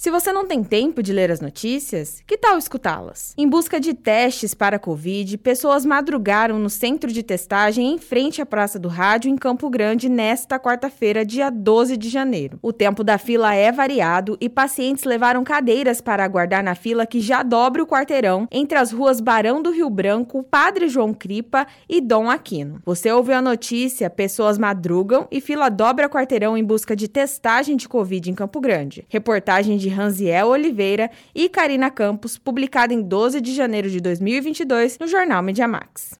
Se você não tem tempo de ler as notícias, que tal escutá-las? Em busca de testes para a Covid, pessoas madrugaram no centro de testagem em frente à Praça do Rádio, em Campo Grande, nesta quarta-feira, dia 12 de janeiro. O tempo da fila é variado e pacientes levaram cadeiras para aguardar na fila que já dobra o quarteirão entre as ruas Barão do Rio Branco, Padre João Cripa e Dom Aquino. Você ouviu a notícia: pessoas madrugam e fila dobra quarteirão em busca de testagem de Covid em Campo Grande. Reportagem de Ranziel Oliveira e Karina Campos, publicada em 12 de janeiro de 2022 no jornal Mediamax.